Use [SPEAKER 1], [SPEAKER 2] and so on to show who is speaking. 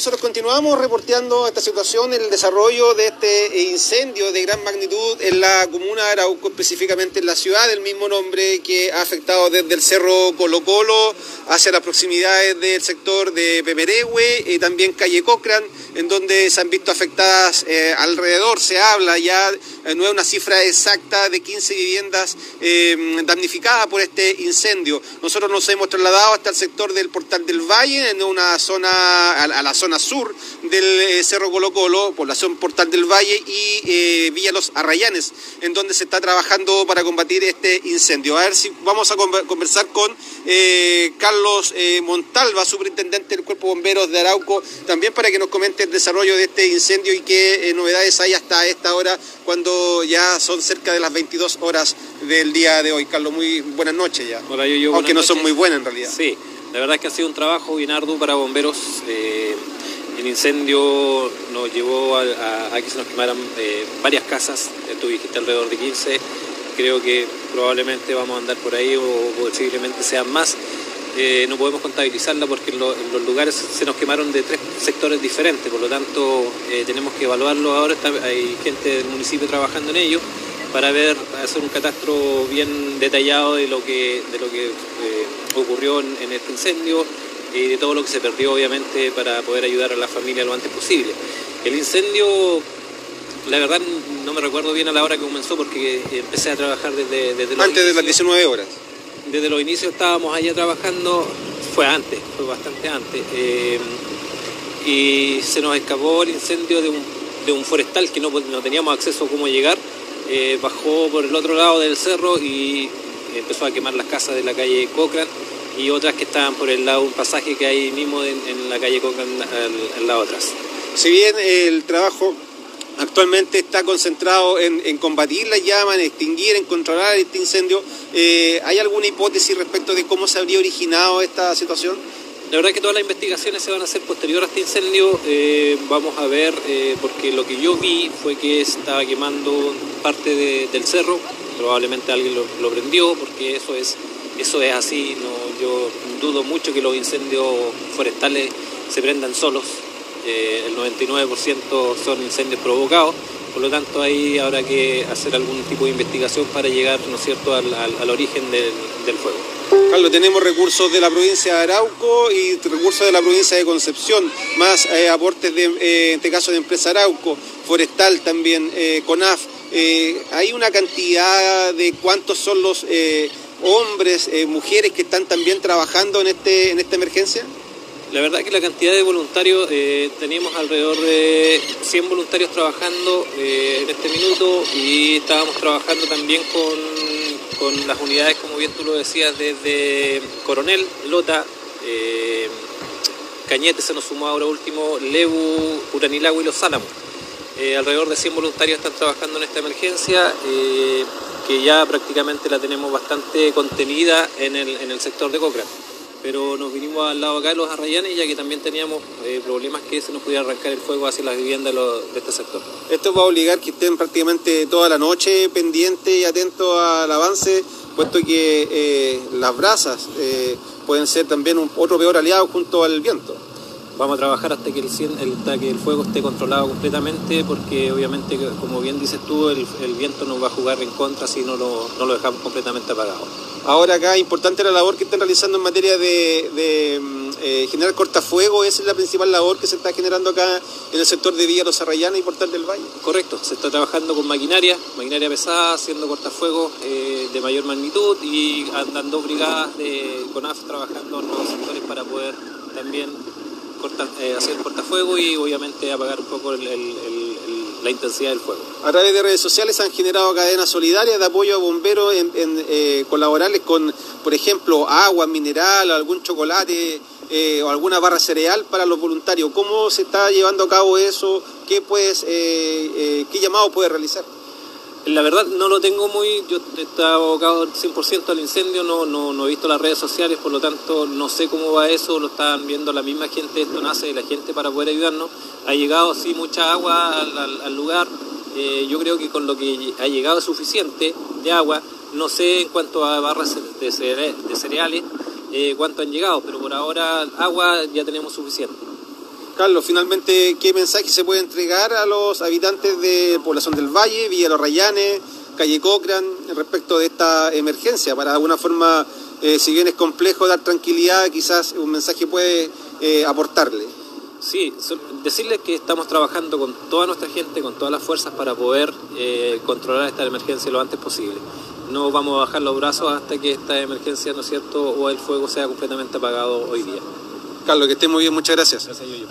[SPEAKER 1] nosotros continuamos reporteando esta situación, el desarrollo de este incendio de gran magnitud en la comuna de Arauco, específicamente en la ciudad del mismo nombre, que ha afectado desde el cerro Colo Colo hacia las proximidades del sector de Pemerehue y también calle Cochrane, en donde se han visto afectadas eh, alrededor, se habla ya, eh, no es una cifra exacta, de 15 viviendas eh, damnificadas por este incendio. Nosotros nos hemos trasladado hasta el sector del Portal del Valle, en una zona, a la zona sur del Cerro Colo Colo, población Portal del Valle y Villa Los Arrayanes, en donde se está trabajando para combatir este incendio. A ver si vamos a conversar con Carlos Montalva, superintendente del Cuerpo Bomberos de Arauco, también para que nos comente el desarrollo de este incendio y qué novedades hay hasta esta hora, cuando ya son cerca de las 22 horas del día de hoy. Carlos, muy buenas noches ya.
[SPEAKER 2] Hola, yo, yo,
[SPEAKER 1] Aunque no son muy buenas en realidad.
[SPEAKER 2] Sí, la verdad es que ha sido un trabajo bien arduo para bomberos. El incendio nos llevó a, que se nos quemaran eh, varias casas, tú dijiste alrededor de 15, creo que probablemente vamos a andar por ahí o posiblemente sean más. Eh, no podemos contabilizarla porque en, los lugares se nos quemaron de tres sectores diferentes, por lo tanto eh, tenemos que evaluarlo ahora, hay gente del municipio trabajando en ello para ver, hacer un catastro bien detallado de lo que, de lo que ocurrió en este incendio, y de todo lo que se perdió obviamente para poder ayudar a la familia lo antes posible. El incendio, la verdad no me recuerdo bien a la hora que comenzó porque empecé a trabajar desde, desde
[SPEAKER 1] Antes de las 19 horas.
[SPEAKER 2] Desde los inicios estábamos allá trabajando, fue antes, fue bastante antes. Eh, y se nos escapó el incendio de un, de un forestal que no, no, teníamos acceso a cómo llegar. Eh, bajó por el otro lado del cerro y empezó a quemar las casas de la calle Cochrane y otras que estaban por el lado, un pasaje que hay mismo en, la calle Coca en, las otras.
[SPEAKER 1] Si bien el trabajo actualmente está concentrado en, combatir la llama, en extinguir, en controlar este incendio, eh, ¿hay alguna hipótesis respecto de cómo se habría originado esta situación?
[SPEAKER 2] La verdad es que todas las investigaciones se van a hacer posterior a este incendio. Eh, vamos a ver, eh, porque lo que yo vi fue que estaba quemando parte del cerro. Probablemente alguien lo, lo prendió, porque eso es eso es así, no, yo dudo mucho que los incendios forestales se prendan solos, eh, el 99% son incendios provocados, por lo tanto ahí habrá que hacer algún tipo de investigación para llegar ¿no cierto? Al, origen del, fuego.
[SPEAKER 1] Carlos, tenemos recursos de la provincia de Arauco y recursos de la provincia de Concepción, más eh, aportes de, eh, en este caso de empresa Arauco, Forestal también, CONAF. hay una cantidad de cuántos son los hombres, eh, mujeres que están también trabajando en, este, en esta emergencia?
[SPEAKER 2] La verdad que la cantidad de voluntarios, eh, teníamos alrededor de 100 voluntarios trabajando eh, en este minuto y estábamos trabajando también con, con, las unidades, como bien tú lo decías, desde Coronel, Lota, Cañete se nos sumó ahora último, Lebu, Uranilagua y Los Álamos. alrededor de 100 voluntarios están trabajando en esta emergencia que ya prácticamente la tenemos bastante contenida en el, en el sector de Cochrane. Pero nos vinimos al lado acá de los Arrayanes ya que también teníamos eh, problemas que se nos pudiera arrancar el fuego hacia las viviendas de, este sector.
[SPEAKER 1] Esto va a obligar que estén prácticamente toda la noche pendientes y atentos al avance, puesto que eh, las brasas eh, pueden ser también un, otro peor aliado junto al viento
[SPEAKER 2] vamos a trabajar hasta que el, que el fuego esté controlado completamente, porque obviamente, como bien dices tú, el, viento nos va a jugar en contra si no lo, no lo dejamos completamente apagado.
[SPEAKER 1] Ahora acá, importante la labor que están realizando en materia de, mm, eh, generar cortafuego, esa es la principal labor que se está generando acá en el sector de Villa Los Arrayanes y Portal del Valle.
[SPEAKER 2] Correcto, se está trabajando con maquinaria, maquinaria pesada, haciendo cortafuegos eh, de mayor magnitud y andando brigadas de CONAF trabajando en los sectores para poder también eh, hacer cortafuego y obviamente apagar un poco la intensidad del fuego.
[SPEAKER 1] A través de redes sociales han generado cadenas solidarias de apoyo a bomberos en, eh, colaborarles con, por ejemplo, agua mineral, algún chocolate eh, o alguna barra cereal para los voluntarios. ¿Cómo se está llevando a cabo eso? ¿Qué, pues, qué llamado puede realizar?
[SPEAKER 2] La verdad no lo tengo muy, yo estaba abocado 100% al incendio, no, no, he visto las redes sociales, por lo tanto no sé cómo va eso, lo están viendo la misma gente, esto nace de la gente para poder ayudarnos. Ha llegado sí mucha agua al, lugar, eh, yo creo que con lo que ha llegado es suficiente de agua, no sé en cuanto a barras de, cereales eh, cuánto han llegado, pero por ahora agua ya tenemos suficiente.
[SPEAKER 1] Carlos, finalmente, ¿qué mensaje se puede entregar a los habitantes de Población del Valle, Villa Los Rayanes, Calle Cochrane, respecto de esta emergencia? Para de alguna forma, eh, si bien es complejo dar tranquilidad, quizás un mensaje puede eh, aportarle.
[SPEAKER 2] Sí, decirles que estamos trabajando con toda nuestra gente, con todas las fuerzas para poder eh, controlar esta emergencia lo antes posible. No vamos a bajar los brazos hasta que esta emergencia, ¿no es cierto?, o el fuego sea completamente apagado hoy día.
[SPEAKER 1] Carlos, que esté muy bien, muchas gracias.
[SPEAKER 2] Gracias.